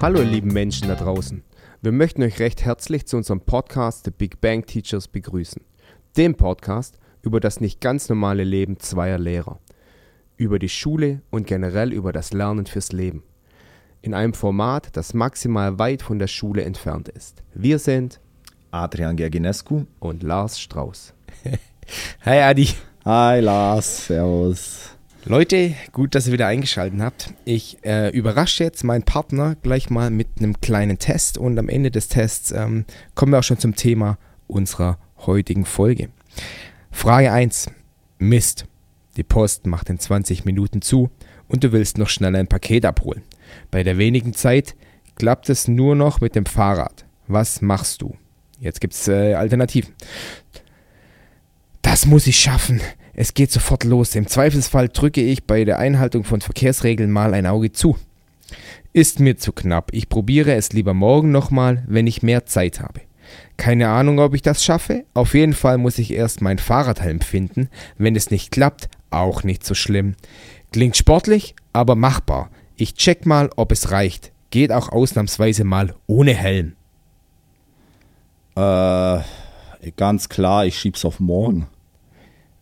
Hallo ihr lieben Menschen da draußen. Wir möchten euch recht herzlich zu unserem Podcast The Big Bang Teachers begrüßen. Dem Podcast über das nicht ganz normale Leben zweier Lehrer. Über die Schule und generell über das Lernen fürs Leben. In einem Format, das maximal weit von der Schule entfernt ist. Wir sind Adrian Gerginescu. und Lars Strauß. Hi Adi. Hi Lars, servus. Leute, gut, dass ihr wieder eingeschaltet habt. Ich äh, überrasche jetzt meinen Partner gleich mal mit einem kleinen Test und am Ende des Tests ähm, kommen wir auch schon zum Thema unserer heutigen Folge. Frage 1. Mist. Die Post macht in 20 Minuten zu und du willst noch schnell ein Paket abholen. Bei der wenigen Zeit klappt es nur noch mit dem Fahrrad. Was machst du? Jetzt gibt es äh, Alternativen. Das muss ich schaffen. Es geht sofort los. Im Zweifelsfall drücke ich bei der Einhaltung von Verkehrsregeln mal ein Auge zu. Ist mir zu knapp. Ich probiere es lieber morgen nochmal, wenn ich mehr Zeit habe. Keine Ahnung, ob ich das schaffe. Auf jeden Fall muss ich erst meinen Fahrradhelm finden. Wenn es nicht klappt, auch nicht so schlimm. Klingt sportlich, aber machbar. Ich check mal, ob es reicht. Geht auch ausnahmsweise mal ohne Helm. Äh, ganz klar, ich schieb's auf morgen.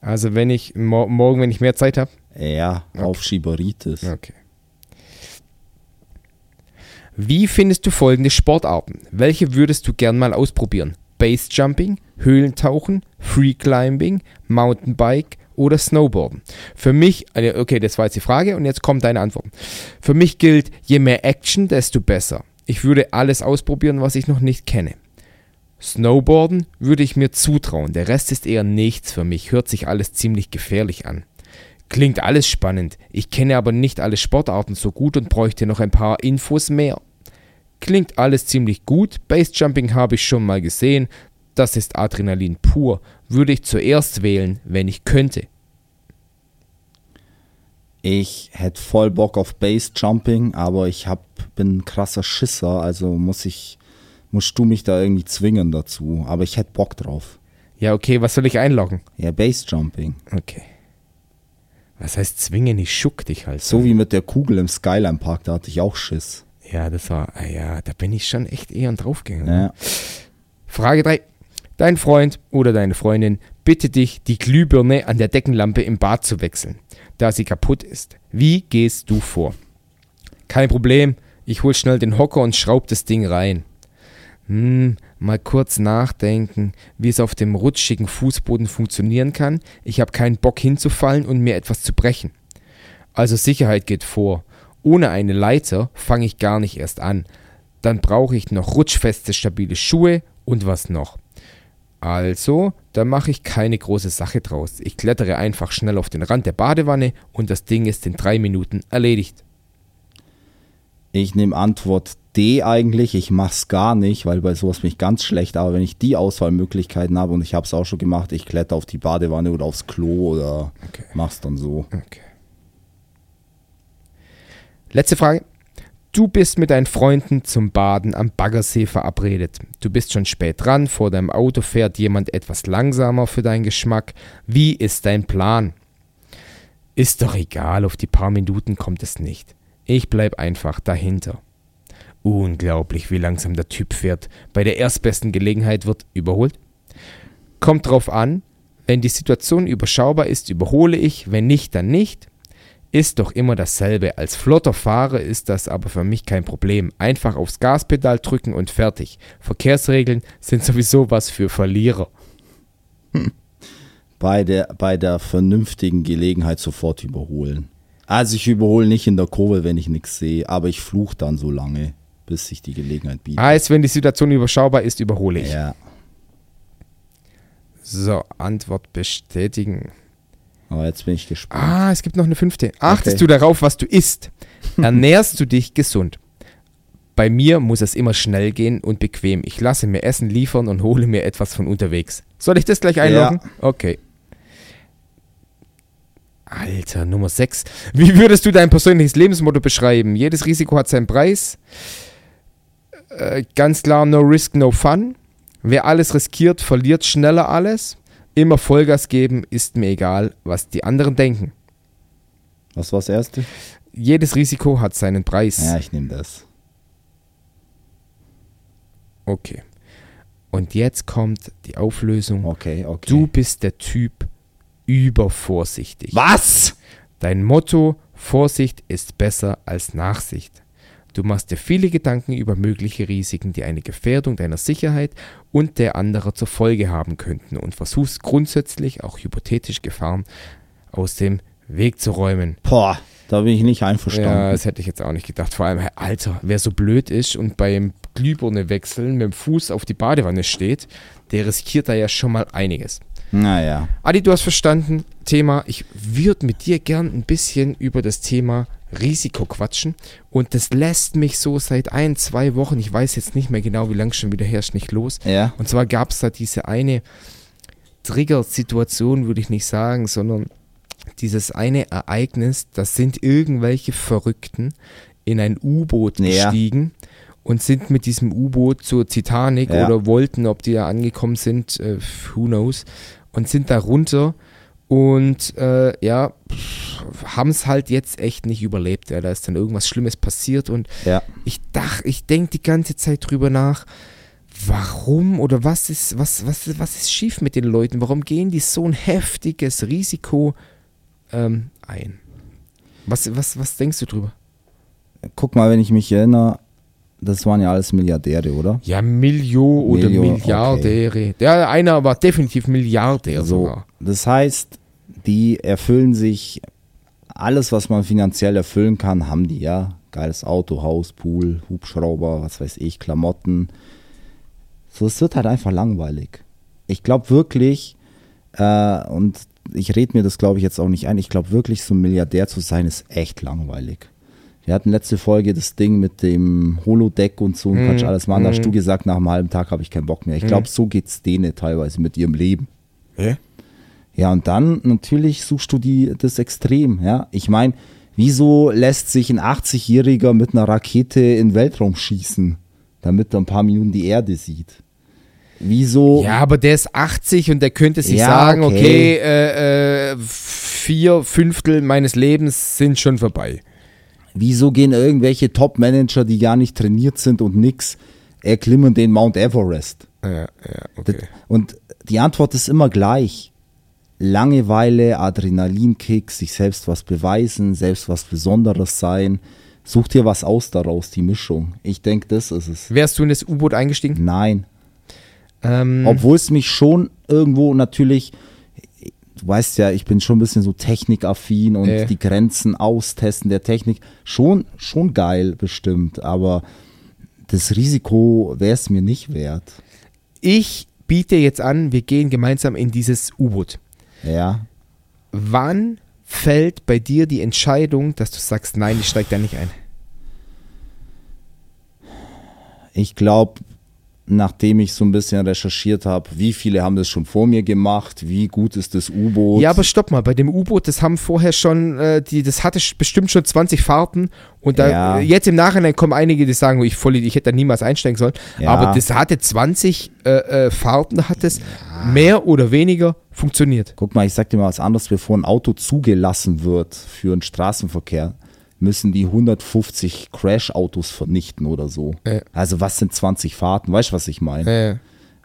Also wenn ich mor morgen, wenn ich mehr Zeit habe. Ja, auf Schieberitis. Okay. Wie findest du folgende Sportarten? Welche würdest du gern mal ausprobieren? Base Jumping, Höhlentauchen, Free Climbing, Mountainbike oder Snowboarden? Für mich, äh, okay, das war jetzt die Frage und jetzt kommt deine Antwort. Für mich gilt, je mehr Action, desto besser. Ich würde alles ausprobieren, was ich noch nicht kenne. Snowboarden würde ich mir zutrauen, der Rest ist eher nichts für mich, hört sich alles ziemlich gefährlich an. Klingt alles spannend, ich kenne aber nicht alle Sportarten so gut und bräuchte noch ein paar Infos mehr. Klingt alles ziemlich gut, Basejumping habe ich schon mal gesehen, das ist Adrenalin pur, würde ich zuerst wählen, wenn ich könnte. Ich hätte voll Bock auf Base Jumping, aber ich hab, bin ein krasser Schisser, also muss ich, musst du mich da irgendwie zwingen dazu. Aber ich hätte Bock drauf. Ja, okay, was soll ich einloggen? Ja, Base Jumping. Okay. Was heißt zwingen? Ich schuck dich halt. So wie mit der Kugel im Skyline Park, da hatte ich auch Schiss. Ja, das war, ah ja, da bin ich schon echt eher draufgegangen. Ja. Frage 3. Dein Freund oder deine Freundin bittet dich, die Glühbirne an der Deckenlampe im Bad zu wechseln, da sie kaputt ist. Wie gehst du vor? Kein Problem, ich hol schnell den Hocker und schraub das Ding rein. Hm, mal kurz nachdenken, wie es auf dem rutschigen Fußboden funktionieren kann. Ich habe keinen Bock hinzufallen und mir etwas zu brechen. Also Sicherheit geht vor. Ohne eine Leiter fange ich gar nicht erst an. Dann brauche ich noch rutschfeste, stabile Schuhe und was noch. Also, da mache ich keine große Sache draus. Ich klettere einfach schnell auf den Rand der Badewanne und das Ding ist in drei Minuten erledigt. Ich nehme Antwort D eigentlich. Ich mach's gar nicht, weil bei sowas bin ich ganz schlecht. Aber wenn ich die Auswahlmöglichkeiten habe und ich habe es auch schon gemacht, ich kletter auf die Badewanne oder aufs Klo oder Okay. mach's dann so. Okay. Letzte Frage. Du bist mit deinen Freunden zum Baden am Baggersee verabredet. Du bist schon spät dran, vor deinem Auto fährt jemand etwas langsamer für deinen Geschmack. Wie ist dein Plan? Ist doch egal, auf die paar Minuten kommt es nicht. Ich bleib einfach dahinter. Unglaublich, wie langsam der Typ fährt. Bei der erstbesten Gelegenheit wird überholt. Kommt drauf an, wenn die Situation überschaubar ist, überhole ich, wenn nicht, dann nicht. Ist doch immer dasselbe. Als flotter Fahrer ist das aber für mich kein Problem. Einfach aufs Gaspedal drücken und fertig. Verkehrsregeln sind sowieso was für Verlierer. Bei der, bei der vernünftigen Gelegenheit sofort überholen. Also ich überhole nicht in der Kurve, wenn ich nichts sehe, aber ich fluch dann so lange, bis sich die Gelegenheit bietet. Heißt, wenn die Situation überschaubar ist, überhole ich. Ja, So, Antwort bestätigen. aber jetzt bin ich gespannt. Ah, es gibt noch eine fünfte. Achtest Okay. du darauf, was du isst? Ernährst du dich gesund? Bei mir muss es immer schnell gehen und bequem. Ich lasse mir Essen liefern und hole mir etwas von unterwegs. Soll ich das gleich einloggen? Okay. Alter, Nummer 6. Wie würdest du dein persönliches Lebensmotto beschreiben? Jedes Risiko hat seinen Preis. Äh, ganz klar, no risk, no fun. Wer alles riskiert, verliert schneller alles. Immer Vollgas geben, ist mir egal, was die anderen denken. Was war das erste? Jedes Risiko hat seinen Preis. Ja, ich nehme das. Okay. Und jetzt kommt die Auflösung. Okay, okay. Du bist der Typ übervorsichtig. Was? Dein Motto Vorsicht ist besser als Nachsicht. Du machst dir viele Gedanken über mögliche Risiken, die eine Gefährdung deiner Sicherheit und der anderer zur Folge haben könnten und versuchst grundsätzlich auch hypothetisch Gefahren aus dem Weg zu räumen. Boah, da bin ich nicht Ja, einverstanden. das hätte ich jetzt auch nicht gedacht. Vor allem, Alter, wer so blöd ist und beim Glühbirne wechseln mit dem Fuß auf die Badewanne steht, der riskiert da ja schon mal einiges. Naja. Adi, du hast verstanden, Thema, ich würde mit dir gern ein bisschen über das Thema Risiko quatschen und das lässt mich so seit ein, zwei Wochen, ich weiß jetzt nicht mehr genau, wie lange schon wieder herrscht, nicht los. Ja. Und zwar gab es da diese eine Trigger-Situation, würde ich nicht sagen, sondern dieses eine Ereignis, das sind irgendwelche Verrückten in ein U-Boot Ja. gestiegen und sind mit diesem U-Boot zur Titanic Ja. oder wollten, ob die da angekommen sind, äh, who knows, und sind da runter und äh, ja, haben es halt jetzt echt nicht überlebt. Ja. Da ist dann irgendwas Schlimmes passiert und Ja. ich dachte, ich denke die ganze Zeit drüber nach, warum oder was ist, was, was, was ist schief mit den Leuten? Warum gehen die so ein heftiges Risiko ähm, ein? Was, was, was denkst du drüber? Guck mal, wenn ich mich erinnere, das waren ja alles Milliardäre, oder? Ja, Millio oder Millio, Milliardäre. Der einer war definitiv Milliardär so. sogar. Das heißt, die erfüllen sich alles, was man finanziell erfüllen kann, haben die, ja. Geiles Auto, Haus, Pool, Hubschrauber, was weiß ich, Klamotten. So, es wird halt einfach langweilig. Ich glaube wirklich, äh, und ich rede mir das, glaube ich, jetzt auch nicht ein, ich glaube wirklich, so ein Milliardär zu sein, ist echt langweilig. Wir hatten letzte Folge das Ding mit dem Holodeck und so und Mhm, Quatsch alles machen. Da hast mhm. du gesagt, nach einem halben Tag habe ich keinen Bock mehr. Ich glaube, so geht's denen teilweise mit ihrem Leben. Hä? Ja, und dann natürlich suchst du die, das Extrem, ja. Ich meine, wieso lässt sich ein 80-Jähriger mit einer Rakete in den Weltraum schießen, damit er ein paar Minuten die Erde sieht? Wieso? Ja, aber der ist 80 und der könnte sich Ja, sagen, okay, okay. äh, äh, vier Fünftel meines Lebens sind schon vorbei. Wieso gehen irgendwelche Top-Manager, die gar nicht trainiert sind und nix, erklimmen den Mount Everest? Ja, ja, okay. Das, und die Antwort ist immer gleich. Langeweile, Adrenalinkick, sich selbst was beweisen, selbst was Besonderes sein. Such dir was aus daraus, die Mischung. Ich denke, das ist es. Wärst du in das U-Boot eingestiegen? Nein. Ähm, Obwohl es mich schon irgendwo natürlich, du weißt ja, ich bin schon ein bisschen so technikaffin und Äh. die Grenzen austesten der Technik. Schon, schon geil bestimmt, aber das Risiko wäre es mir nicht wert. ich biete jetzt an, wir gehen gemeinsam in dieses U-Boot. Ja. Wann fällt bei dir die Entscheidung, dass du sagst, nein, ich steige da nicht ein? Ich glaube, nachdem ich so ein bisschen recherchiert habe, wie viele haben das schon vor mir gemacht, wie gut ist das U-Boot. Ja, aber stopp mal, bei dem U-Boot, das haben vorher schon, äh, die, das hatte bestimmt schon 20 Fahrten und da, Ja. äh, jetzt im Nachhinein kommen einige, die sagen, ich, voll, ich hätte da niemals einsteigen sollen, Ja. aber das hatte 20 äh, äh, Fahrten, hat es mehr oder weniger funktioniert. Guck mal, ich sag dir mal was anderes, bevor ein Auto zugelassen wird für den Straßenverkehr, müssen die 150 Crash-Autos vernichten oder so. Ja. Also was sind 20 Fahrten? Weißt du, was ich meine? Äh,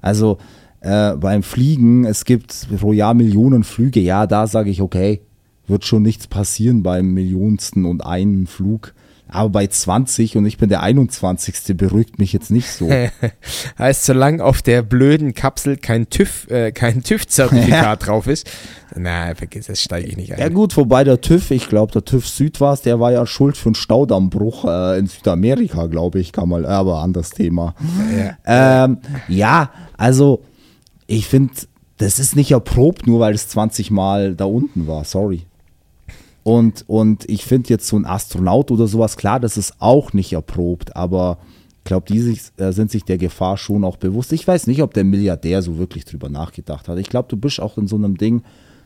Also äh, beim Fliegen, es gibt pro Jahr Millionen Flüge, ja, da sage ich, okay, wird schon nichts passieren beim Millionsten und einen Flug. Aber bei 20 und ich bin der 21. beruhigt mich jetzt nicht so. heißt, solange auf der blöden Kapsel kein TÜV, äh, kein TÜV-Zertifikat drauf ist, na, vergiss es, steige ich nicht ein. Ja gut, wobei der TÜV, ich glaube, der TÜV Süd war es, der war ja schuld für einen Staudammbruch äh, in Südamerika, glaube ich, kann mal, aber anderes Thema. Ja. Ähm, ja, also ich finde, das ist nicht erprobt, nur weil es 20 Mal da unten war, sorry. Und, und ich finde jetzt so ein Astronaut oder sowas, klar, das ist auch nicht erprobt, aber ich glaube, die sich, äh, sind sich der Gefahr schon auch bewusst. Ich weiß nicht, ob der Milliardär so wirklich drüber nachgedacht hat. Ich glaube, du bist auch in so einem Ding,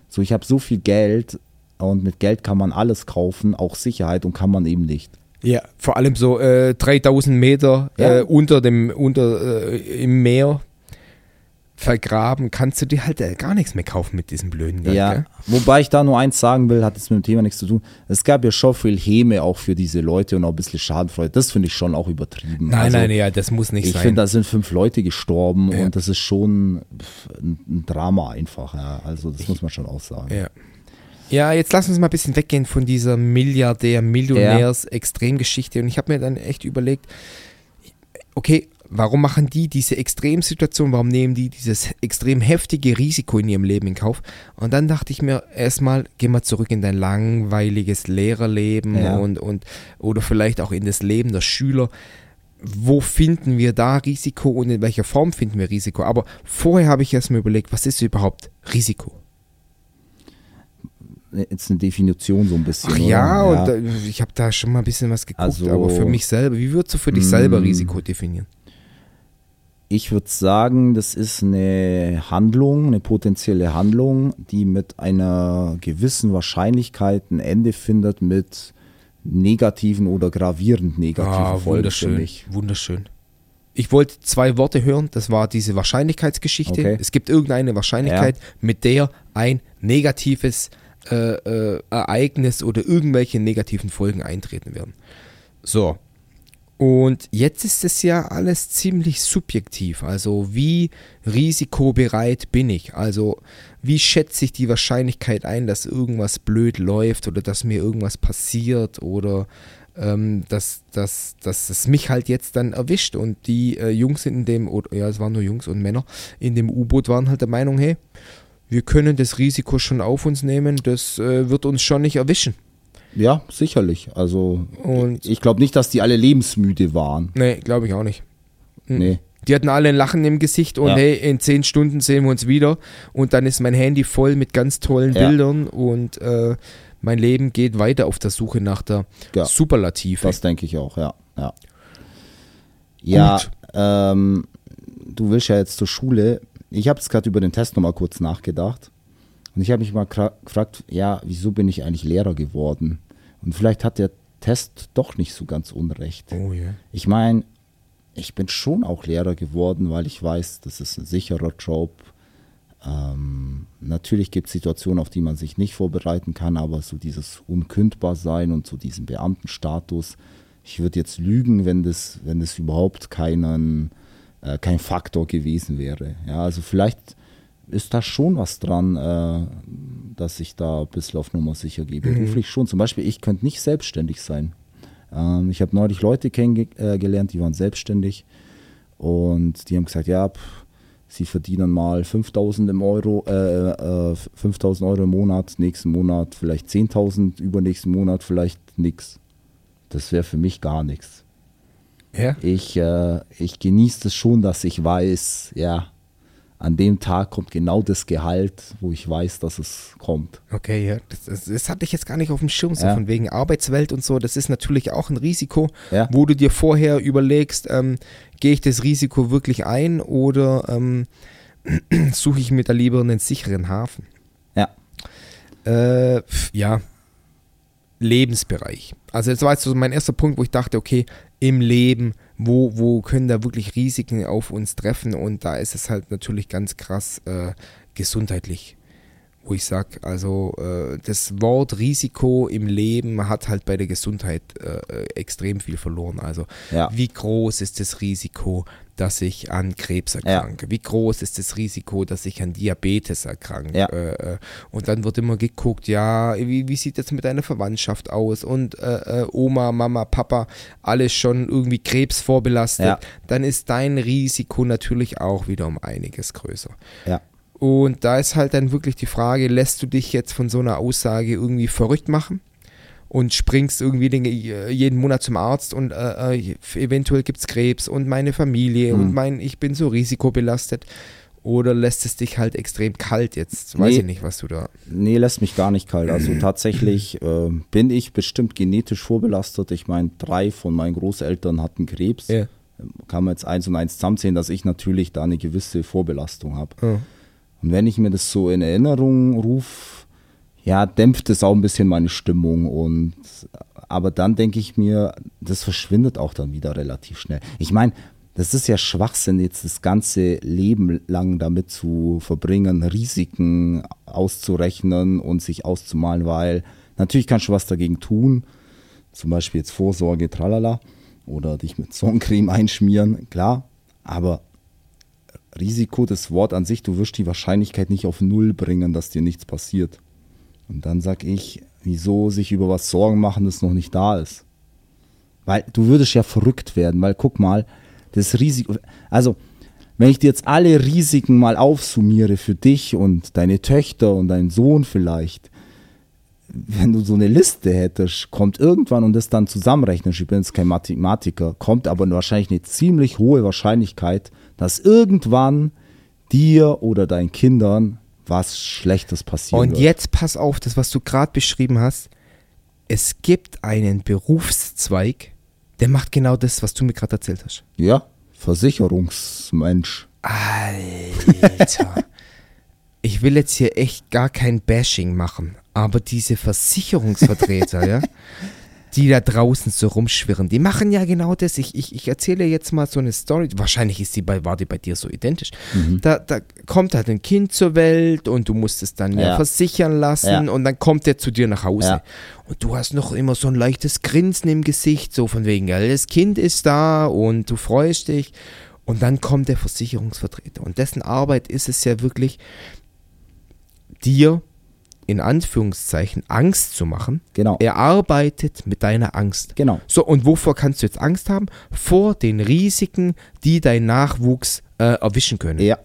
so ich habe so viel Geld und mit Geld kann man alles kaufen, auch Sicherheit und kann man eben nicht. Ja, vor allem so äh, 3000 Meter Ja. äh, unter dem, unter, äh, im Meer. Vergraben, kannst du dir halt äh, gar nichts mehr kaufen mit diesem blöden Geld. Ja, Gell? wobei ich da nur eins sagen will, hat jetzt mit dem Thema nichts zu tun. Es gab ja schon viel Häme auch für diese Leute und auch ein bisschen Schadenfreude. Das finde ich schon auch übertrieben. Nein, Also, nein, ja, das muss nicht Ich sein. finde, da sind fünf Leute gestorben Ja. und das ist schon ein, Drama einfach. Ja. Also das muss man schon auch sagen. Ja. Ja, jetzt lass uns mal ein bisschen weggehen von dieser Milliardär-Millionärs-Extremgeschichte. Und ich habe mir dann echt überlegt, okay, warum machen die diese Extremsituation, warum nehmen die dieses extrem heftige Risiko in ihrem Leben in Kauf? Und dann dachte ich mir erstmal, geh mal zurück in dein langweiliges Lehrerleben Ja. und, und oder vielleicht auch in das Leben der Schüler. Wo finden wir da Risiko und in welcher Form finden wir Risiko? Aber vorher habe ich erstmal überlegt, was ist überhaupt Risiko? Jetzt eine Definition so ein bisschen. Ach ja, und äh, ich habe da schon mal ein bisschen was geguckt, Also- aber für mich selber, wie würdest du für dich Mm. selber Risiko definieren? Ich würde sagen, das ist eine Handlung, eine potenzielle Handlung, die mit einer gewissen Wahrscheinlichkeit ein Ende findet mit negativen oder gravierend negativen Ah, Folgen. wunderschön, wunderschön. Ich wollte zwei Worte hören, das war diese Wahrscheinlichkeitsgeschichte. Okay. Es gibt irgendeine Wahrscheinlichkeit, mit der ein negatives äh, äh, Ereignis oder irgendwelche negativen Folgen eintreten werden. So. Und jetzt ist es ja alles ziemlich subjektiv. Also wie risikobereit bin ich? Also wie schätze ich die Wahrscheinlichkeit ein, dass irgendwas blöd läuft oder dass mir irgendwas passiert oder ähm, dass, dass, dass es mich halt jetzt dann erwischt. Und die äh, Jungs in dem, oder, ja es waren nur Jungs und Männer, in dem U-Boot waren halt der Meinung, hey, wir können das Risiko schon auf uns nehmen, das äh, wird uns schon nicht erwischen. Ja, sicherlich. Also Und- ich glaube nicht, dass die alle lebensmüde waren. Nee, glaube ich auch nicht. Mhm. Nee. Die hatten alle ein Lachen im Gesicht und Ja. hey, in zehn Stunden sehen wir uns wieder. Und dann ist mein Handy voll mit ganz tollen Ja. Bildern und äh, mein Leben geht weiter auf der Suche nach der Ja. Superlative. Das denke ich auch, ja. Ja, ja ähm, du willst ja jetzt zur Schule. Ich habe jetzt gerade über den Test nochmal kurz nachgedacht. Und ich habe mich mal gefragt, ja, wieso bin ich eigentlich Lehrer geworden? Und vielleicht hat der Test doch nicht so ganz unrecht. Oh ja. Ich meine, ich bin schon auch Lehrer geworden, weil ich weiß, das ist ein sicherer Job. Ähm, natürlich gibt es Situationen, auf die man sich nicht vorbereiten kann, aber so dieses Unkündbarsein und so diesen Beamtenstatus, ich würde jetzt lügen, wenn das, wenn das überhaupt keinen, äh, kein Faktor gewesen wäre. Ja, also vielleicht ist da schon was dran, äh, dass ich da ein bisschen auf Nummer sicher gehe. Beruflich schon. Zum Beispiel, ich könnte nicht selbstständig sein. Ähm, ich habe neulich Leute kennengelernt, die waren selbstständig und die haben gesagt, ja, pff, sie verdienen mal 5000 im Euro, äh, äh, 5000 Euro im Monat, nächsten Monat vielleicht 10.000, übernächsten Monat vielleicht nichts. Das wäre für mich gar nichts. Ja? Ich, äh, ich genieße es schon, dass ich weiß, ja, an dem Tag kommt genau das Gehalt, wo ich weiß, dass es kommt. Okay, ja. Das, das, das hatte ich jetzt gar nicht auf dem Schirm, so Ja. von wegen Arbeitswelt und so. Das ist natürlich auch ein Risiko, Ja. wo du dir vorher überlegst, ähm, gehe ich das Risiko wirklich ein oder ähm, suche ich mir da lieber einen sicheren Hafen? Ja. Äh, ja. Lebensbereich. Also das war jetzt so mein erster Punkt, wo ich dachte, okay, im Leben, wo, wo können da wirklich Risiken auf uns treffen? Und da ist es halt natürlich ganz krass äh, gesundheitlich. Wo ich sage, also äh, das Wort Risiko im Leben hat halt bei der Gesundheit äh, extrem viel verloren. Also Ja. wie groß ist das Risiko, dass ich an Krebs erkranke? Wie groß ist das Risiko, dass ich an Diabetes erkranke? Ja. Äh, äh, und dann wird immer geguckt, ja, wie, wie sieht das mit deiner Verwandtschaft aus? Und äh, äh, Oma, Mama, Papa, alles schon irgendwie Krebs vorbelastet. Ja. Dann ist dein Risiko natürlich auch wieder um einiges größer. Ja. Und da ist halt dann wirklich die Frage, lässt du dich jetzt von so einer Aussage irgendwie verrückt machen? Und springst irgendwie den, äh, jeden Monat zum Arzt und äh, äh, eventuell gibt es Krebs und meine Familie Hm. und mein, ich bin so risikobelastet. Oder lässt es dich halt extrem kalt jetzt? Weiß Nee. ich nicht, was du da. Nee, lässt mich gar nicht kalt. Also tatsächlich äh, bin ich bestimmt genetisch vorbelastet. Ich meine, drei von meinen Großeltern hatten Krebs. Ja. Kann man jetzt eins und eins zusammenzählen, dass ich natürlich da eine gewisse Vorbelastung habe. Ja. Und wenn ich mir das so in Erinnerung rufe, ja, dämpft es auch ein bisschen meine Stimmung. Und aber dann denke ich mir, das verschwindet auch dann wieder relativ schnell. Ich meine, das ist ja Schwachsinn, jetzt das ganze Leben lang damit zu verbringen, Risiken auszurechnen und sich auszumalen, weil natürlich kannst du was dagegen tun, zum Beispiel jetzt Vorsorge, tralala, oder dich mit Sonnencreme einschmieren, klar, aber Risiko, das Wort an sich, du wirst die Wahrscheinlichkeit nicht auf Null bringen, dass dir nichts passiert. Und dann sag ich, wieso sich über was Sorgen machen, das noch nicht da ist. Weil du würdest ja verrückt werden, weil guck mal, das Risiko, also wenn ich dir jetzt alle Risiken mal aufsummiere für dich und deine Töchter und deinen Sohn vielleicht, wenn du so eine Liste hättest, kommt irgendwann und das dann zusammenrechnest, ich bin jetzt kein Mathematiker, kommt aber wahrscheinlich eine ziemlich hohe Wahrscheinlichkeit, dass irgendwann dir oder deinen Kindern was Schlechtes passieren Und wird. jetzt pass auf, das, was du gerade beschrieben hast. Es gibt einen Berufszweig, der macht genau das, was du mir gerade erzählt hast. Ja, Versicherungsmensch. Alter. ich will jetzt hier echt gar kein Bashing machen, aber diese Versicherungsvertreter, ja, die da draußen so rumschwirren, die machen ja genau das. Ich, ich, ich erzähle jetzt mal so eine Story. Wahrscheinlich ist die bei, war die bei dir so identisch. Da, da kommt halt ein Kind zur Welt und du musst es dann ja, Ja. versichern lassen Ja. und dann kommt er zu dir nach Hause. Ja. Und du hast noch immer so ein leichtes Grinsen im Gesicht, so von wegen, ja, das Kind ist da und du freust dich. Und dann kommt der Versicherungsvertreter. Und dessen Arbeit ist es ja wirklich, dir in Anführungszeichen Angst zu machen. Genau. Er arbeitet mit deiner Angst. Genau. So, und wovor kannst du jetzt Angst haben? Vor den Risiken, die dein Nachwuchs äh, erwischen können. Ja.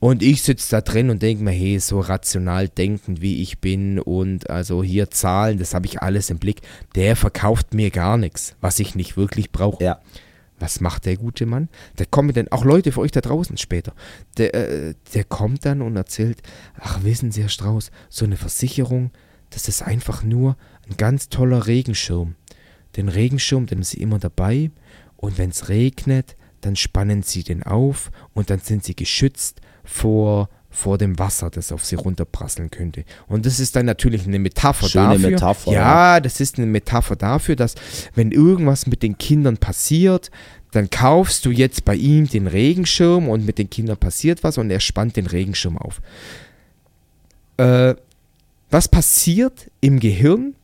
Und ich sitze da drin und denke mir, hey, so rational denkend wie ich bin und also hier Zahlen, das habe ich alles im Blick. Der verkauft mir gar nichts, was ich nicht wirklich brauche. Ja. Was macht der gute Mann? Der kommt dann, auch Leute für euch da draußen später, der, äh, der kommt dann und erzählt, ach wissen Sie, Herr Strauß, so eine Versicherung, das ist einfach nur ein ganz toller Regenschirm. Den Regenschirm, den haben Sie immer dabei und wenn es regnet, dann spannen Sie den auf und dann sind Sie geschützt vor, vor dem Wasser, das auf Sie runterprasseln könnte. Und das ist dann natürlich eine Metapher Schöne dafür. Metapher, ja, das ist eine Metapher dafür, dass wenn irgendwas mit den Kindern passiert, dann kaufst du jetzt bei ihm den Regenschirm und mit den Kindern passiert was und er spannt den Regenschirm auf. Äh, was passiert im Gehirn?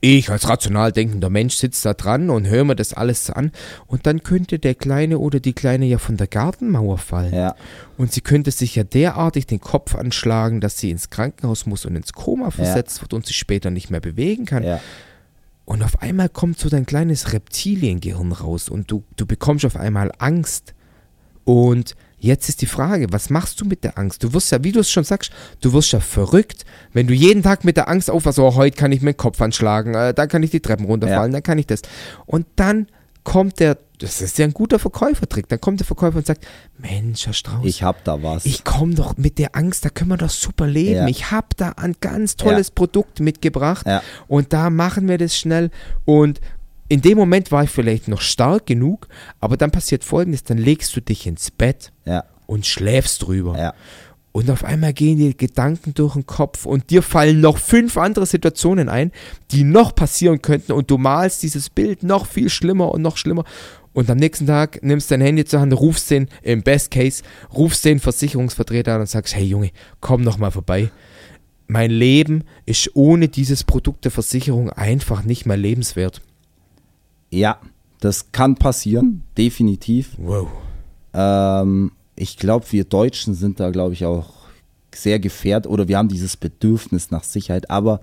Ich als rational denkender Mensch sitze da dran und höre mir das alles an und dann könnte der Kleine oder die Kleine ja von der Gartenmauer fallen. Ja. Und sie könnte sich ja derartig den Kopf anschlagen, dass sie ins Krankenhaus muss und ins Koma versetzt wird und sich später nicht mehr bewegen kann. Ja. Und auf einmal kommt so dein kleines Reptiliengehirn raus und du, du bekommst auf einmal Angst. Und jetzt ist die Frage, was machst du mit der Angst? Du wirst ja, wie du es schon sagst, du wirst ja verrückt, wenn du jeden Tag mit der Angst aufwachst, oh, heute kann ich mir den Kopf anschlagen, äh, dann kann ich die Treppen runterfallen, dann kann ich das. Und dann kommt der, das ist ja ein guter Verkäufertrick, dann kommt der Verkäufer und sagt, Mensch, Herr Strauß, Ich hab da was. ich komme doch mit der Angst, da können wir doch super leben. Ja. Ich habe da ein ganz tolles Produkt mitgebracht Ja. und da machen wir das schnell. Und in dem Moment war ich vielleicht noch stark genug, aber dann passiert folgendes: Dann legst du dich ins Bett ja. und schläfst drüber. Ja. Und auf einmal gehen dir Gedanken durch den Kopf und dir fallen noch fünf andere Situationen ein, die noch passieren könnten und du malst dieses Bild noch viel schlimmer und noch schlimmer. Und am nächsten Tag nimmst dein Handy zur Hand, rufst den, im Best Case, rufst den Versicherungsvertreter an und sagst, hey Junge, komm noch mal vorbei. Mein Leben ist ohne dieses Produkt der Versicherung einfach nicht mehr lebenswert. Ja, das kann passieren, definitiv. Wow. Ähm, ich glaube, wir Deutschen sind da, glaube ich, auch sehr gefährdet oder wir haben dieses Bedürfnis nach Sicherheit. Aber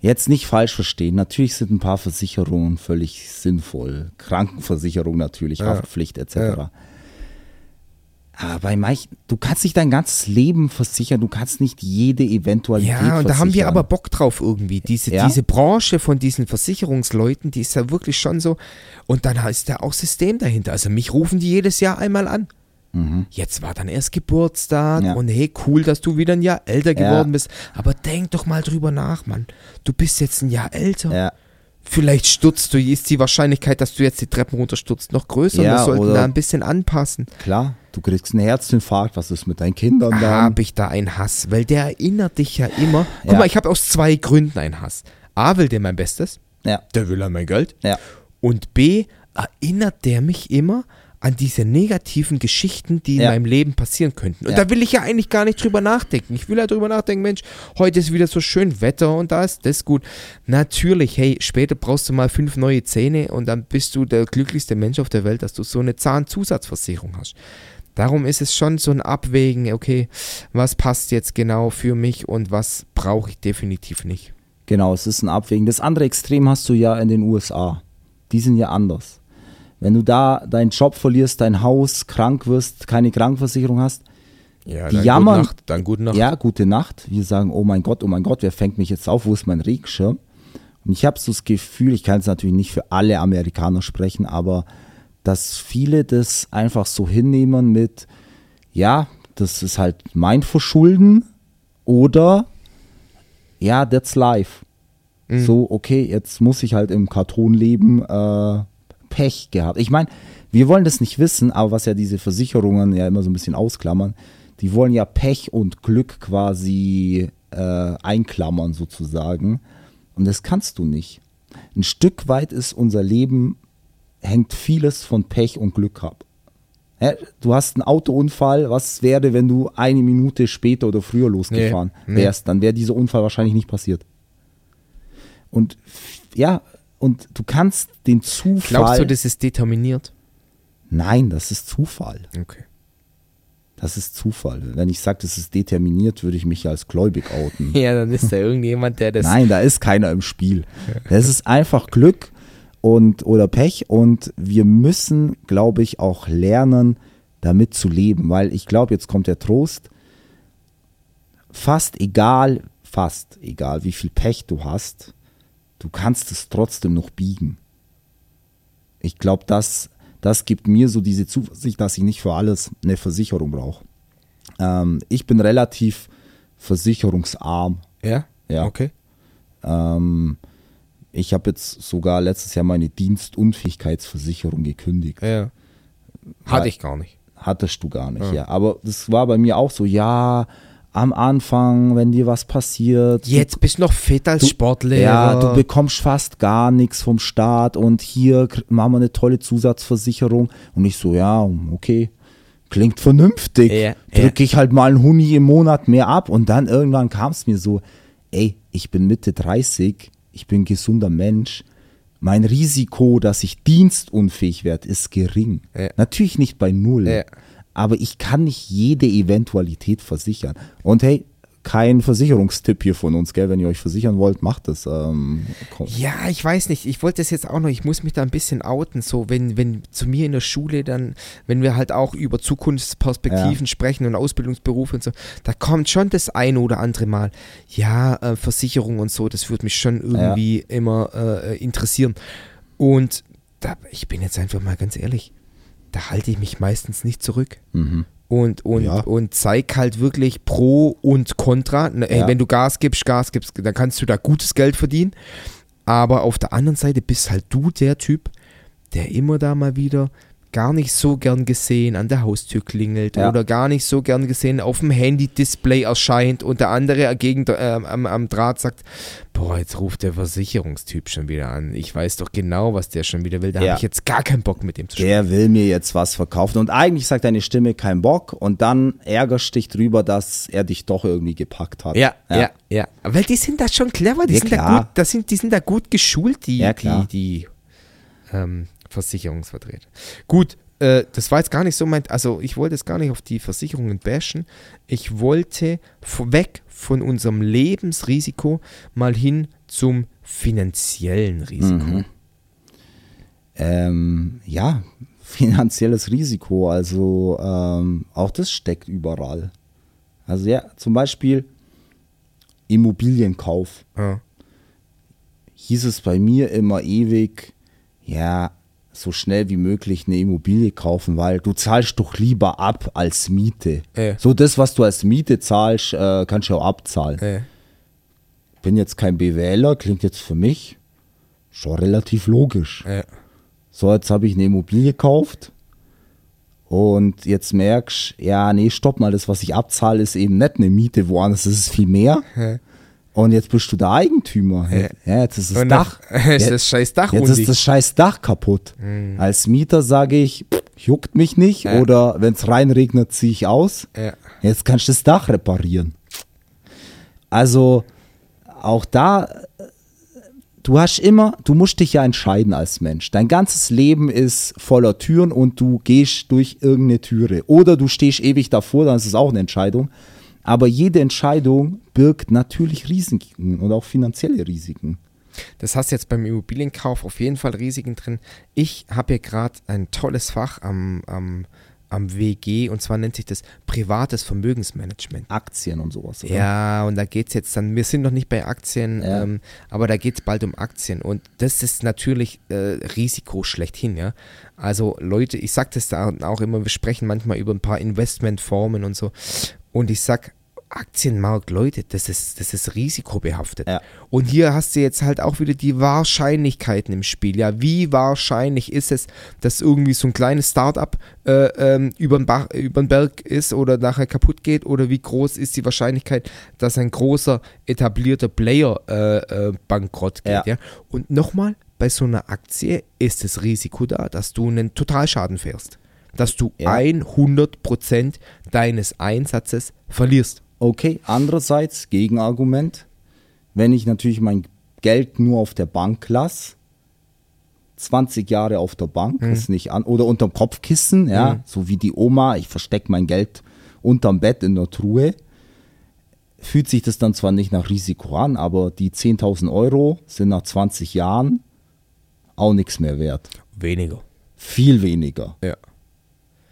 jetzt nicht falsch verstehen. Natürlich sind ein paar Versicherungen völlig sinnvoll. Krankenversicherung natürlich, Ja. Haftpflicht etc. Ja. Aber bei manchen, du kannst nicht dein ganzes Leben versichern, du kannst nicht jede Eventualität Ja, und da haben wir versichern. aber Bock drauf irgendwie. Diese, Ja. diese Branche von diesen Versicherungsleuten, die ist ja wirklich schon so. Und dann ist da auch System dahinter. Also mich rufen die jedes Jahr einmal an. Jetzt war dann erst Geburtstag. Ja. und hey, cool, dass du wieder ein Jahr älter Ja. geworden bist. Aber denk doch mal drüber nach, Mann. Du bist jetzt ein Jahr älter. Ja, Vielleicht stürzt du, ist die Wahrscheinlichkeit, dass du jetzt die Treppen runterstürzt, noch größer. Ja, wir sollten da ein bisschen anpassen. klar, du kriegst einen Herzinfarkt, was ist mit deinen Kindern dann? habe ich da einen Hass, weil der erinnert dich ja immer. Guck Ja. mal, ich habe aus zwei Gründen einen Hass. A will der mein Bestes, Ja, der will er mein Geld. ja, Und B erinnert der mich immer an diese negativen Geschichten, die in Ja. meinem Leben passieren könnten. Und Ja. da will ich ja eigentlich gar nicht drüber nachdenken. Ich will ja drüber nachdenken, Mensch, heute ist wieder so schön Wetter und da ist das gut. Natürlich, hey, später brauchst du mal fünf neue Zähne und dann bist du der glücklichste Mensch auf der Welt, dass du so eine Zahnzusatzversicherung hast. Darum ist es schon so ein Abwägen, okay, was passt jetzt genau für mich und was brauche ich definitiv nicht. Genau, es ist ein Abwägen. Das andere Extrem hast du ja in den USA. Die sind ja anders. Wenn du da deinen Job verlierst, dein Haus, krank wirst, keine Krankenversicherung hast, Ja, Die dann jammern- Gute Nacht, dann gute Nacht. ja, gute Nacht. Wir sagen, oh mein Gott, oh mein Gott, wer fängt mich jetzt auf? Wo ist mein Regenschirm? Und ich habe so das Gefühl, ich kann jetzt natürlich nicht für alle Amerikaner sprechen, aber dass viele das einfach so hinnehmen mit, ja, das ist halt mein Verschulden oder ja, that's life. Mhm. So, okay, jetzt muss ich halt im Karton leben, äh, Pech gehabt. Ich meine, wir wollen das nicht wissen, aber was ja diese Versicherungen ja immer so ein bisschen ausklammern, die wollen ja Pech und Glück quasi äh, einklammern sozusagen. Und das kannst du nicht. Ein Stück weit ist unser Leben, hängt vieles von Pech und Glück ab. Du hast einen Autounfall, was wäre, wenn du eine Minute später oder früher losgefahren Nee, nee. wärst? Dann wäre dieser Unfall wahrscheinlich nicht passiert. Und ja, und du kannst den Zufall. Glaubst du, das ist determiniert? Nein, das ist Zufall. Okay. Das ist Zufall. Wenn ich sage, das ist determiniert, würde ich mich als gläubig outen. Ja, dann ist da irgendjemand, der das. Nein, da ist keiner im Spiel. Das ist einfach Glück und oder Pech und wir müssen, glaube ich, auch lernen, damit zu leben, weil ich glaube, jetzt kommt der Trost. Fast egal, fast egal, wie viel Pech du hast, du kannst es trotzdem noch biegen. Ich glaube, das, das gibt mir so diese Zuversicht, dass ich nicht für alles eine Versicherung brauche. Ähm, ich bin relativ versicherungsarm. Ja? Ja. Okay. Ähm, ich habe jetzt sogar letztes Jahr meine Dienstunfähigkeitsversicherung gekündigt. Ja. Hatte ich gar nicht. Hattest du gar nicht, Ja. ja. Aber das war bei mir auch so, ja, am Anfang, wenn dir was passiert. Jetzt bist du noch fit als du, Sportlehrer. Ja, du bekommst fast gar nichts vom Staat und hier machen wir eine tolle Zusatzversicherung. Und ich so, ja, okay, klingt vernünftig. Ja, Drücke ich halt mal einen Huni im Monat mehr ab. Und dann irgendwann kam es mir so, ey, ich bin Mitte 30, ich bin ein gesunder Mensch. Mein Risiko, dass ich dienstunfähig werde, ist gering. Ja. Natürlich nicht bei null. Ja. Aber ich kann nicht jede Eventualität versichern. Und hey, kein Versicherungstipp hier von uns, gell? Wenn ihr euch versichern wollt, macht es. Ähm. Ja, ich weiß nicht. Ich wollte das jetzt auch noch. Ich muss mich da ein bisschen outen. So, wenn, wenn zu mir in der Schule dann, wenn wir halt auch über Zukunftsperspektiven sprechen und Ausbildungsberufe und so, da kommt schon das eine oder andere Mal. Ja, äh, Versicherung und so, das würde mich schon irgendwie immer äh, interessieren. Und da, ich bin jetzt einfach mal ganz ehrlich, da halte ich mich meistens nicht zurück. Mhm. und, und, Ja. und zeig halt wirklich Pro und Contra. Na, ey, Ja. Wenn du Gas gibst, Gas gibst, dann kannst du da gutes Geld verdienen. Aber auf der anderen Seite bist halt du der Typ, der immer da mal wieder gar nicht so gern gesehen an der Haustür klingelt Ja. oder gar nicht so gern gesehen auf dem Handy-Display erscheint und der andere gegen, ähm, am, am Draht sagt, boah, jetzt ruft der Versicherungstyp schon wieder an. Ich weiß doch genau, was der schon wieder will. Da Ja. habe ich jetzt gar keinen Bock mit dem zu sprechen. Der will mir jetzt was verkaufen. Und eigentlich sagt deine Stimme kein Bock. Und dann ärgerst dich drüber, dass er dich doch irgendwie gepackt hat. Ja, ja, ja, Weil die sind da schon clever, die, Ja, sind, da gut, das sind, die sind da gut geschult, die, Ja, die, die ähm, Versicherungsvertreter. Gut, äh, das war jetzt gar nicht so mein, also ich wollte jetzt gar nicht auf die Versicherungen bashen. Ich wollte weg von unserem Lebensrisiko mal hin zum finanziellen Risiko. Mhm. Ähm, ja, finanzielles Risiko. Also ähm, auch das steckt überall. Also ja, zum Beispiel Immobilienkauf. Ja. hieß es bei mir immer ewig, ja, so schnell wie möglich eine Immobilie kaufen, weil du zahlst doch lieber ab als Miete. Ja. So das, was du als Miete zahlst, äh, kannst du auch abzahlen. Äh, Bin jetzt kein BWLer, klingt jetzt für mich schon relativ logisch. äh, So, jetzt habe ich eine Immobilie gekauft und jetzt merkst, ja, nee, stopp mal, das, was ich abzahle, ist eben nicht eine Miete, woanders ist es viel mehr. Und jetzt bist du der Eigentümer. Ja. Ja, jetzt ist das Und Dach. ist Ja, das scheiß Dach Jetzt ist das scheiß Dach kaputt. Mhm. Als Mieter sage ich, pff, juckt mich nicht. Ja. Oder wenn es reinregnet, ziehe ich aus. Jetzt kannst du das Dach reparieren. Also auch da, du hast immer, du musst dich ja entscheiden als Mensch. Dein ganzes Leben ist voller Türen und du gehst durch irgendeine Türe. Oder du stehst ewig davor, dann ist es auch eine Entscheidung. Aber jede Entscheidung birgt natürlich Risiken und auch finanzielle Risiken. Das hast du jetzt beim Immobilienkauf auf jeden Fall Risiken drin. Ich habe hier gerade ein tolles Fach am, am, am WG und zwar nennt sich das privates Vermögensmanagement. Aktien und sowas. Oder? Ja, und da geht es jetzt dann, wir sind noch nicht bei Aktien, Ja. ähm, aber da geht es bald um Aktien. Und das ist natürlich äh, Risiko schlechthin, ja. Also Leute, ich sag das da auch immer, wir sprechen manchmal über ein paar Investmentformen und so. Und ich sag, Aktienmarkt, Leute, das ist, das ist risikobehaftet. Ja. Und hier hast du jetzt halt auch wieder die Wahrscheinlichkeiten im Spiel. Ja, wie wahrscheinlich ist es, dass irgendwie so ein kleines Startup äh, ähm, über den Berg ist oder nachher kaputt geht? Oder wie groß ist die Wahrscheinlichkeit, dass ein großer etablierter Player äh, äh, bankrott geht? Ja. Ja. Und nochmal, bei so einer Aktie ist das Risiko da, dass du einen Totalschaden fährst. Dass du Ja. 100% deines Einsatzes verlierst. Okay, andererseits, Gegenargument, wenn ich natürlich mein Geld nur auf der Bank lasse, 20 Jahre auf der Bank, ist nicht an, oder unterm Kopfkissen, ja, Mhm. so wie die Oma, ich verstecke mein Geld unterm Bett in der Truhe, fühlt sich das dann zwar nicht nach Risiko an, aber die 10.000 Euro sind nach 20 Jahren auch nichts mehr wert. Weniger. Viel weniger. Ja.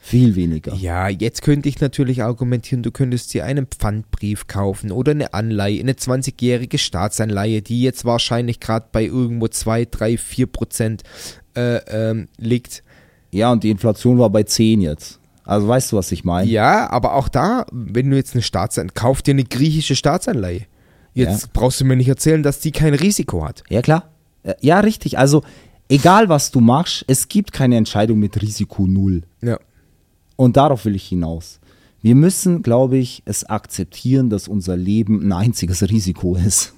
Viel weniger. Ja, jetzt könnte ich natürlich argumentieren, du könntest dir einen Pfandbrief kaufen oder eine Anleihe, eine 20-jährige Staatsanleihe, die jetzt wahrscheinlich gerade bei irgendwo 2, 3, 4 Prozent äh, ähm, liegt. Ja, und die Inflation war bei 10 jetzt. Also weißt du, was ich meine? Ja, aber auch da, wenn du jetzt eine Staatsanleihe, kauf dir eine griechische Staatsanleihe. Jetzt Ja. brauchst du mir nicht erzählen, dass die kein Risiko hat. Ja, klar. Äh, Ja, richtig. Also, egal was du machst, es gibt keine Entscheidung mit Risiko null. Ja. Und darauf will ich hinaus. Wir müssen, glaube ich, es akzeptieren, dass unser Leben ein einziges Risiko ist.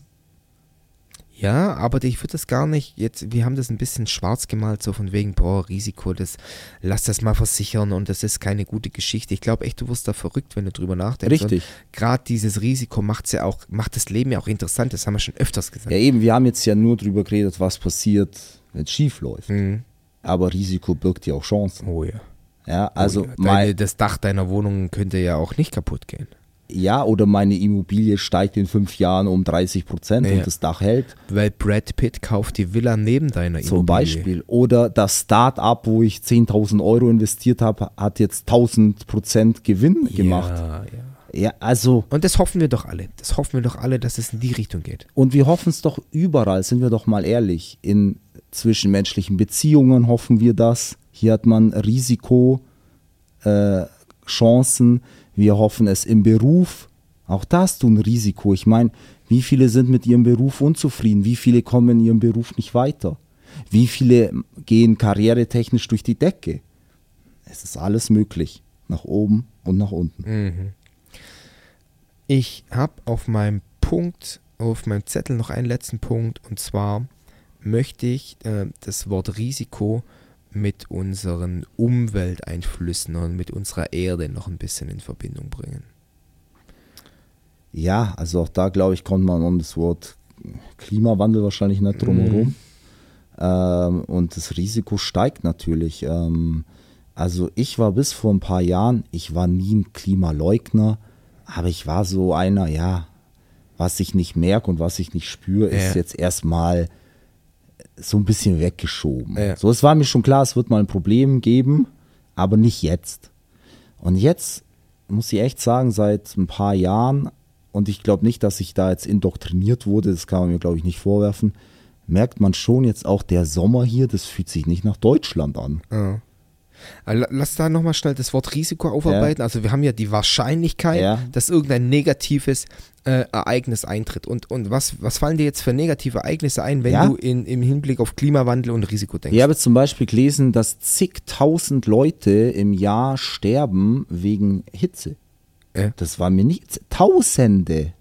Ja, aber ich würde das gar nicht, jetzt, wir haben das ein bisschen schwarz gemalt, so von wegen, boah, Risiko, das, lass das mal versichern und das ist keine gute Geschichte. Ich glaube echt, du wirst da verrückt, wenn du drüber nachdenkst. Richtig. Gerade dieses Risiko macht's ja auch, macht das Leben ja auch interessant, das haben wir schon öfters gesagt. Ja, eben, wir haben jetzt ja nur drüber geredet, was passiert, wenn es schief läuft. Mhm. Aber Risiko birgt ja auch Chancen. Oh ja. Ja, also, ja. mein, Deine, das Dach deiner Wohnung könnte ja auch nicht kaputt gehen. ja, oder meine Immobilie steigt in fünf Jahren um 30 Prozent Ja. und das Dach hält. Weil Brad Pitt kauft die Villa neben deiner Zum Immobilie. Beispiel. Oder das Start-up, wo ich 10.000 Euro investiert habe, hat jetzt 1000 Prozent Gewinn gemacht. Ja, ja. Ja, also, Und das hoffen wir doch alle. Das hoffen wir doch alle, dass es in die Richtung geht. und wir hoffen es doch überall, sind wir doch mal ehrlich. In zwischenmenschlichen Beziehungen hoffen wir das. Hier hat man Risiko, äh, Chancen. Wir hoffen es im Beruf. Auch da hast du ein Risiko. Ich meine, wie viele sind mit ihrem Beruf unzufrieden? Wie viele kommen in ihrem Beruf nicht weiter? Wie viele gehen karrieretechnisch durch die Decke? Es ist alles möglich. Nach oben und nach unten. Ich habe auf meinem Punkt, auf meinem Zettel noch einen letzten Punkt und zwar möchte ich äh, das Wort Risiko mit unseren Umwelteinflüssen und mit unserer Erde noch ein bisschen in Verbindung bringen. Ja, also auch da glaube ich, kommt man um das Wort Klimawandel wahrscheinlich nicht drum herum. Ähm, und das Risiko steigt natürlich. Ähm, also ich war bis vor ein paar Jahren, ich war nie ein Klimaleugner, aber ich war so einer, ja, was ich nicht merke und was ich nicht spüre, ist Ja. jetzt erstmal so ein bisschen weggeschoben. Ja. So, es war mir schon klar, es wird mal ein Problem geben, aber nicht jetzt. Und jetzt muss ich echt sagen, seit ein paar Jahren, und ich glaube nicht, dass ich da jetzt indoktriniert wurde, das kann man mir, glaube ich, nicht vorwerfen, merkt man schon jetzt auch der Sommer hier, das fühlt sich nicht nach Deutschland an. Ja. Äh, la- Lass da nochmal schnell das Wort Risiko aufarbeiten. Also wir haben ja die Wahrscheinlichkeit, Ja. dass irgendein negatives äh, Ereignis eintritt. Und, und was, was fallen dir jetzt für negative Ereignisse ein, wenn Ja. du in, im Hinblick auf Klimawandel und Risiko denkst? Ich habe zum Beispiel gelesen, dass zigtausend Leute im Jahr sterben wegen Hitze. Ja. Das war mir nicht. Tausende.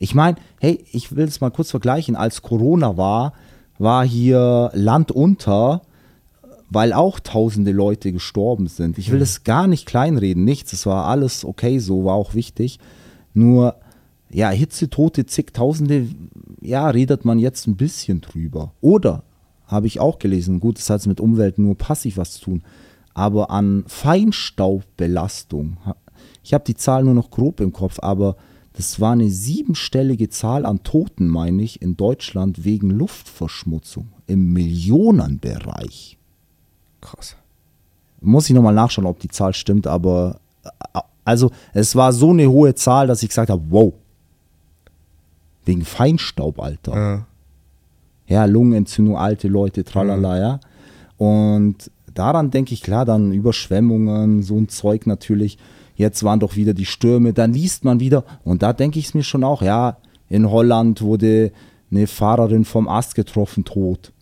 Ich meine, hey, ich will es mal kurz vergleichen. Als Corona war, war hier Land unter weil auch tausende Leute gestorben sind. Ich will das gar nicht kleinreden, nichts. Es war alles okay so, war auch wichtig. Nur, ja, Hitzetote, zigtausende, ja, redet man jetzt ein bisschen drüber. Oder, habe ich auch gelesen, gut, das hat mit Umwelt nur passiv was zu tun, aber an Feinstaubbelastung, ich habe die Zahl nur noch grob im Kopf, aber das war eine siebenstellige Zahl an Toten, meine ich, in Deutschland wegen Luftverschmutzung im Millionenbereich. Krass. Muss ich nochmal nachschauen, ob die Zahl stimmt, aber äh, also es war so eine hohe Zahl, dass ich gesagt habe, wow. Wegen Feinstaub, Alter. Ja. Ja, Lungenentzündung, alte Leute, tralala, ja. Und daran denke ich, klar, dann Überschwemmungen, so ein Zeug natürlich. Jetzt waren doch wieder die Stürme, dann liest man wieder. Und da denke ich es mir schon auch, ja, in Holland wurde eine Fahrerin vom Ast getroffen, tot.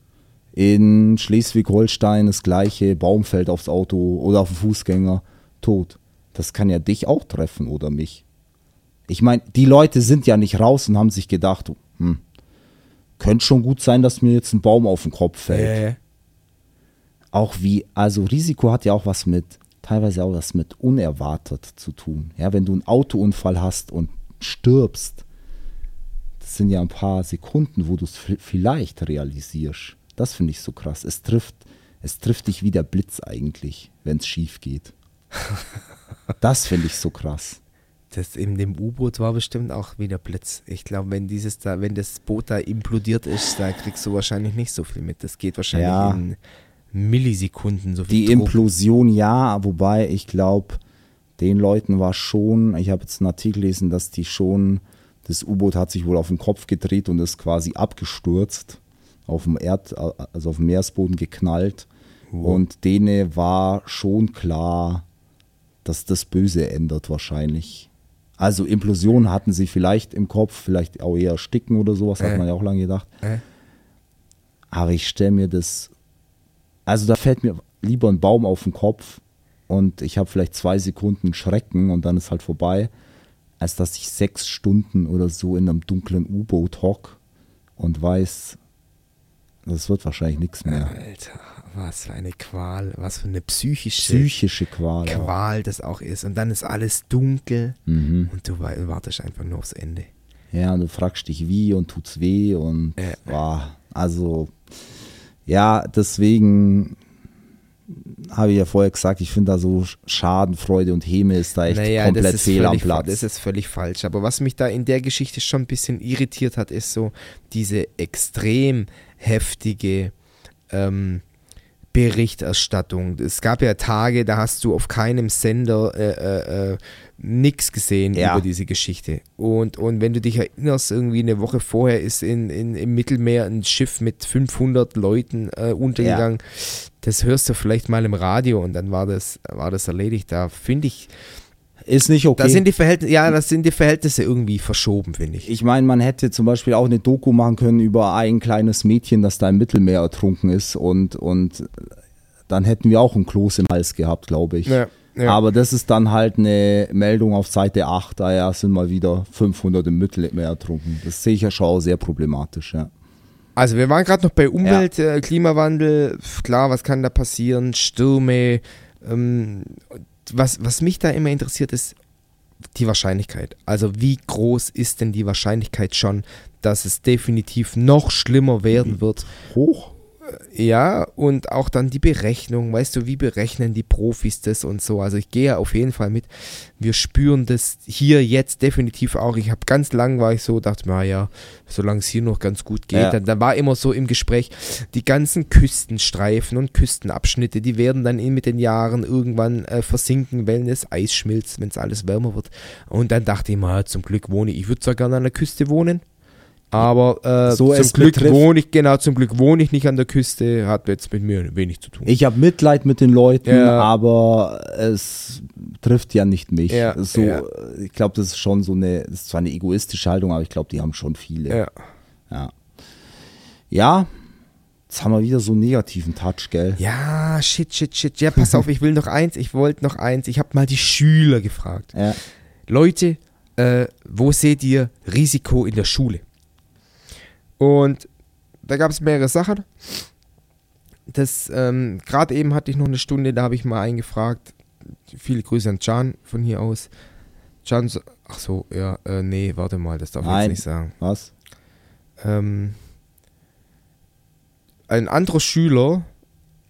In Schleswig-Holstein das gleiche, Baum fällt aufs Auto oder auf den Fußgänger, tot. Das kann ja dich auch treffen oder mich. Ich meine, die Leute sind ja nicht raus und haben sich gedacht, hm, könnte schon gut sein, dass mir jetzt ein Baum auf den Kopf fällt. Äh, Auch wie, also Risiko hat ja auch was mit, teilweise auch was mit unerwartet zu tun. Ja, wenn du einen Autounfall hast und stirbst, das sind ja ein paar Sekunden, wo du es vielleicht realisierst. Das finde ich so krass. Es trifft, es trifft dich wie der Blitz eigentlich, wenn es schief geht. Das finde ich so krass. das in dem U-Boot war bestimmt auch wieder Blitz. Ich glaube, wenn dieses da, wenn das Boot da implodiert ist, da kriegst du wahrscheinlich nicht so viel mit. Das geht wahrscheinlich Ja. in Millisekunden so viel Die Druck. Implosion ja, wobei ich glaube, den Leuten war schon, ich habe jetzt einen Artikel gelesen, dass die schon, das U-Boot hat sich wohl auf den Kopf gedreht und ist quasi abgestürzt, auf dem Erd, also auf dem Meeresboden geknallt. Und denen war schon klar, dass das Böse ändert wahrscheinlich. Also Implosion hatten sie vielleicht im Kopf, vielleicht auch eher sticken oder sowas, Äh. hat man ja auch lange gedacht. Äh? Aber ich stelle mir das, also da fällt mir lieber ein Baum auf den Kopf und ich habe vielleicht zwei Sekunden Schrecken und dann ist halt vorbei, als dass ich sechs Stunden oder so in einem dunklen U-Boot hock und weiß, das wird wahrscheinlich nichts mehr. Alter, was für eine Qual, was für eine psychische Psychische Qual. Qual das auch ist. Und dann ist alles dunkel Mhm. und du wa- wartest einfach nur aufs Ende. Ja, und du fragst dich wie und tut's weh und Ja. boah, also ja, deswegen habe ich ja vorher gesagt, ich finde da so Schadenfreude und Häme ist da echt komplett fehl am Platz. das ist völlig falsch. Aber was mich da in der Geschichte schon ein bisschen irritiert hat, ist so diese extrem heftige ähm, Berichterstattung. Es gab ja Tage, da hast du auf keinem Sender äh, äh, äh, nichts gesehen Ja. über diese Geschichte. Und, und wenn du dich erinnerst, irgendwie eine Woche vorher ist in, in, im Mittelmeer ein Schiff mit 500 Leuten äh, untergegangen. Das hörst du vielleicht mal im Radio und dann war das, war das erledigt. Da finde ich, ist nicht okay. da sind die Verhältnisse, ja, das sind die Verhältnisse irgendwie verschoben, finde ich. ich meine, man hätte zum Beispiel auch eine Doku machen können über ein kleines Mädchen, das da im Mittelmeer ertrunken ist und, und dann hätten wir auch einen Kloß im Hals gehabt, glaube ich. Ja, ja. Aber das ist dann halt eine Meldung auf Seite 8, da ja sind mal wieder 500 im Mittelmeer ertrunken. Das sehe ich ja schon auch sehr problematisch, ja. Also wir waren gerade noch bei Umwelt, äh, Klimawandel, klar, was kann da passieren, Stürme. Ähm, was, was mich da immer interessiert, ist die Wahrscheinlichkeit. Also wie groß ist denn die Wahrscheinlichkeit schon, dass es definitiv noch schlimmer werden wird? Hoch. Ja, und auch dann die Berechnung, weißt du, wie berechnen die Profis das und so. Also ich gehe ja auf jeden Fall mit. Wir spüren das hier jetzt definitiv auch. Ich habe ganz lang war ich so, dachte mir, ja, solange es hier noch ganz gut geht, Ja. dann, dann war immer so im Gespräch, die ganzen Küstenstreifen und Küstenabschnitte, die werden dann in, mit den Jahren irgendwann äh, versinken, wenn das Eis schmilzt, wenn es alles wärmer wird. Und dann dachte ich mal, zum Glück wohne ich, ich würde zwar gerne an der Küste wohnen, aber äh, So zum Glück betrifft- wohne ich, genau, zum Glück wohne ich nicht an der Küste, hat jetzt mit mir wenig zu tun. Ich habe Mitleid mit den Leuten, Ja. aber es trifft ja nicht mich. Ja, so, ja. Ich glaube, das ist schon so eine, das ist zwar eine egoistische Haltung, aber ich glaube, die haben schon viele. ja. Ja. jetzt haben wir wieder so einen negativen Touch, gell? ja, shit, shit, shit. Ja, pass auf, ich will noch eins, ich wollte noch eins. Ich habe mal die Schüler gefragt. Leute, äh, wo seht ihr Risiko in der Schule? Und da gab es mehrere Sachen. das, ähm, gerade eben hatte ich noch eine Stunde, da habe ich mal eingefragt. Viele Grüße an Can von hier aus. Can, ach so, ja, äh, nee, warte mal, das darf ich Nein. jetzt nicht sagen. Was? Ähm, ein anderer Schüler,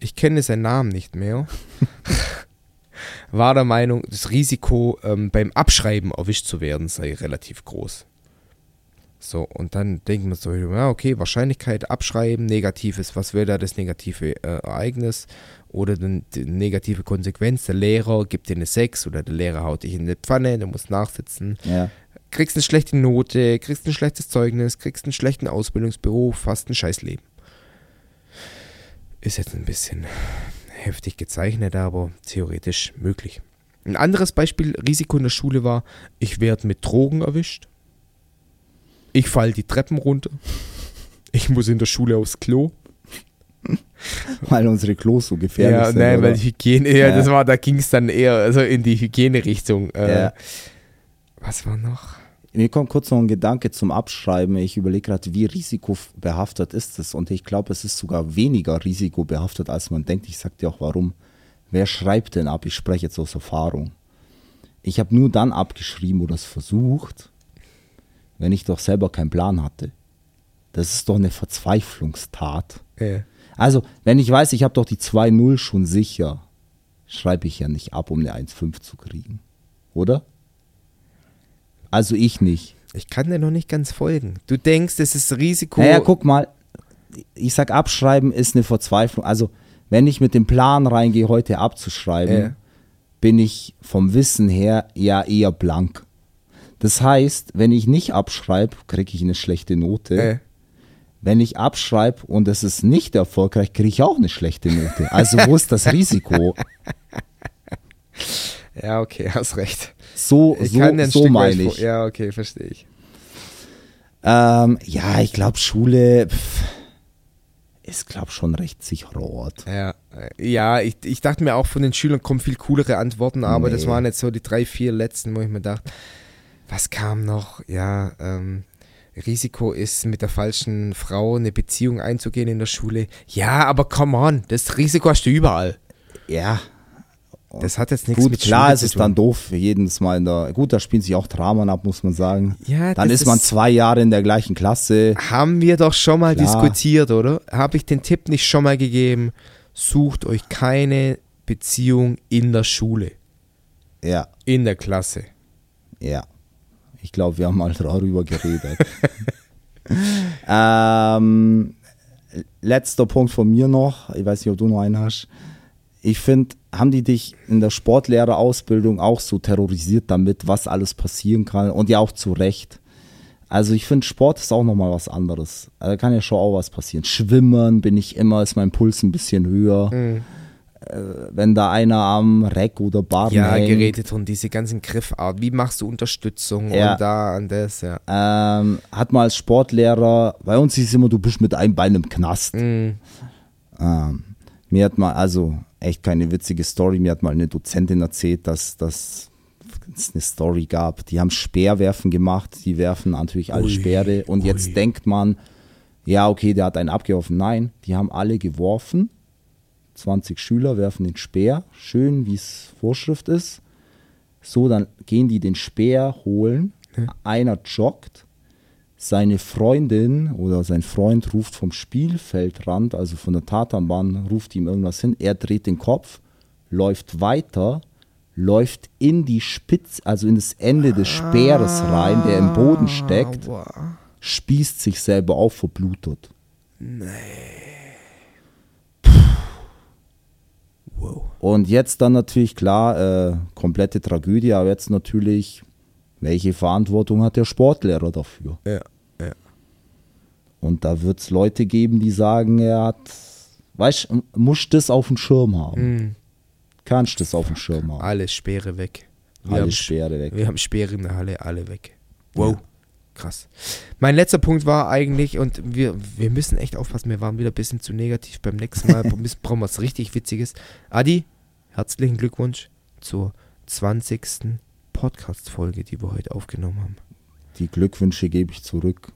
ich kenne seinen Namen nicht mehr, war der Meinung, das Risiko ähm, beim Abschreiben erwischt zu werden sei relativ groß. So, und dann denkt man so, ja, okay, Wahrscheinlichkeit abschreiben, negatives, was wäre da das negative äh, Ereignis oder dann die negative Konsequenz? Der Lehrer gibt dir eine 6 oder der Lehrer haut dich in eine Pfanne, du musst nachsitzen Ja. kriegst eine schlechte Note, kriegst ein schlechtes Zeugnis, kriegst einen schlechten Ausbildungsberuf, hast ein scheiß Leben. Ist jetzt ein bisschen heftig gezeichnet, aber theoretisch möglich. Ein anderes Beispiel, Risiko in der Schule war, ich werde mit Drogen erwischt. Ich fall die Treppen runter. Ich muss in der Schule aufs Klo. Weil unsere Klos so gefährlich ja, sind. nein, oder? weil die Hygiene, ja, Ja. das war, da ging es dann eher also in die Hygienerichtung. Äh, Ja. Was war noch? Mir kommt kurz noch ein Gedanke zum Abschreiben. Ich überlege gerade, wie risikobehaftet ist es? Und ich glaube, es ist sogar weniger risikobehaftet, als man denkt. Ich sag dir auch warum. Wer schreibt denn ab? Ich spreche jetzt aus Erfahrung. Ich habe nur dann abgeschrieben oder es versucht, wenn ich doch selber keinen Plan hatte. Das ist doch eine Verzweiflungstat. Äh, Also, wenn ich weiß, ich habe doch die 2-0 schon sicher, schreibe ich ja nicht ab, um eine 1-5 zu kriegen. Oder? Also ich nicht. Ich kann dir noch nicht ganz folgen. Du denkst, es ist Risiko. Naja, guck mal, ich sag, abschreiben ist eine Verzweiflung. Also, wenn ich mit dem Plan reingehe, heute abzuschreiben, Ja. bin ich vom Wissen her ja eher blank. Das heißt, wenn ich nicht abschreibe, kriege ich eine schlechte Note. Äh, Wenn ich abschreibe und es ist nicht erfolgreich, kriege ich auch eine schlechte Note. Also wo ist das Risiko? ja, okay, hast recht. So, Ich so, so Stück meine ich. Ja, okay, verstehe ich. Ähm, ja, ich glaube, Schule pff, ist, glaube schon recht sicherer Ort. Ja, äh, ja ich, ich dachte mir auch, von den Schülern kommen viel coolere Antworten, aber das Nee. waren jetzt so die drei, vier letzten, wo ich mir dachte, was kam noch? Ja, ähm, Risiko ist, mit der falschen Frau eine Beziehung einzugehen in der Schule. Ja, aber come on, das Risiko hast du überall. Ja, Das hat jetzt nichts gut, mit klar Schule ist es tun. dann doof jedes Mal in der. Gut, da spielen sich auch Dramen ab, muss man sagen. Ja, Dann das ist man ist- zwei Jahre in der gleichen Klasse. Haben wir doch schon mal Klar. diskutiert, oder? Habe ich den Tipp nicht schon mal gegeben? Sucht euch keine Beziehung in der Schule, Ja, in der Klasse. ja. Ich glaube, wir haben mal darüber geredet. ähm, letzter Punkt von mir noch. Ich weiß nicht, ob du noch einen hast. Ich finde, haben die dich in der Sportlehrerausbildung auch so terrorisiert damit, was alles passieren kann und ja auch zu Recht. Also ich finde, Sport ist auch nochmal was anderes. Also Da kann ja schon auch was passieren. Schwimmen bin ich immer, ist mein Puls ein bisschen höher. Mhm. Äh, wenn da einer am Reck oder Barren Ja, hängt. Geräte und diese ganzen Griffarten. Wie machst du Unterstützung Ja. und da an das, ja. Ähm, hat mal als Sportlehrer, bei uns hieß es immer, du bist mit einem Bein im Knast. Mhm. Ähm, mir hat mal, also echt keine witzige Story, mir hat mal eine Dozentin erzählt, dass, dass es eine Story gab. Die haben Speerwerfen gemacht, die werfen natürlich alle Ui, Speere und ui. jetzt denkt man, ja, okay, der hat einen abgeworfen. Nein, die haben alle geworfen. 20 Schüler werfen den Speer, schön wie es Vorschrift ist. So, dann gehen die den Speer holen. Einer joggt, seine Freundin oder sein Freund ruft vom Spielfeldrand, also von der Tatanbahn, ruft ihm irgendwas hin. Er dreht den Kopf, läuft weiter, läuft in die Spitze, also in das Ende des Speeres rein, der im Boden steckt, spießt sich selber auf, verblutet. Wow. Und jetzt dann natürlich klar, äh, komplette Tragödie, aber jetzt natürlich, welche Verantwortung hat der Sportlehrer dafür? Ja, ja. Und da wird es Leute geben, die sagen, er hat, weißt du, musst das auf dem Schirm haben. Mhm. Kannst das auf dem Schirm haben. Alle Speere weg. Wir Alle haben, Speere weg. Wir haben Speere in der Halle, alle weg. Wow. Krass. Mein letzter Punkt war eigentlich, und wir, wir müssen echt aufpassen, wir waren wieder ein bisschen zu negativ. Beim nächsten Mal brauchen wir was richtig Witziges. Adi, herzlichen Glückwunsch zur 20. Podcast-Folge, die wir heute aufgenommen haben. Die Glückwünsche gebe ich zurück.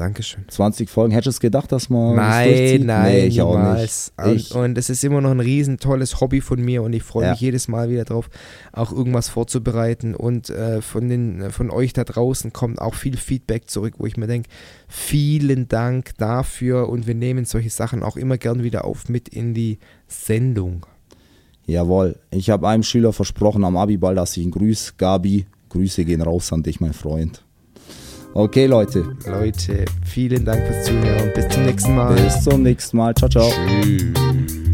Dankeschön. 20 Folgen. Hättest du es gedacht, dass man Nein, nein, nee, ich auch nicht. Und, und es ist immer noch ein riesen tolles Hobby von mir und ich freue Ja. mich jedes Mal wieder drauf, auch irgendwas vorzubereiten. Und äh, von, den, von euch da draußen kommt auch viel Feedback zurück, wo ich mir denke, vielen Dank dafür und wir nehmen solche Sachen auch immer gern wieder auf mit in die Sendung. jawohl. Ich habe einem Schüler versprochen am Abiball, dass ich ihn grüße. Gabi, Grüße gehen raus an dich, mein Freund. Okay, Leute. Leute, vielen Dank fürs Zuhören. Bis zum nächsten Mal. Bis zum nächsten Mal. Ciao, ciao. Tschüss.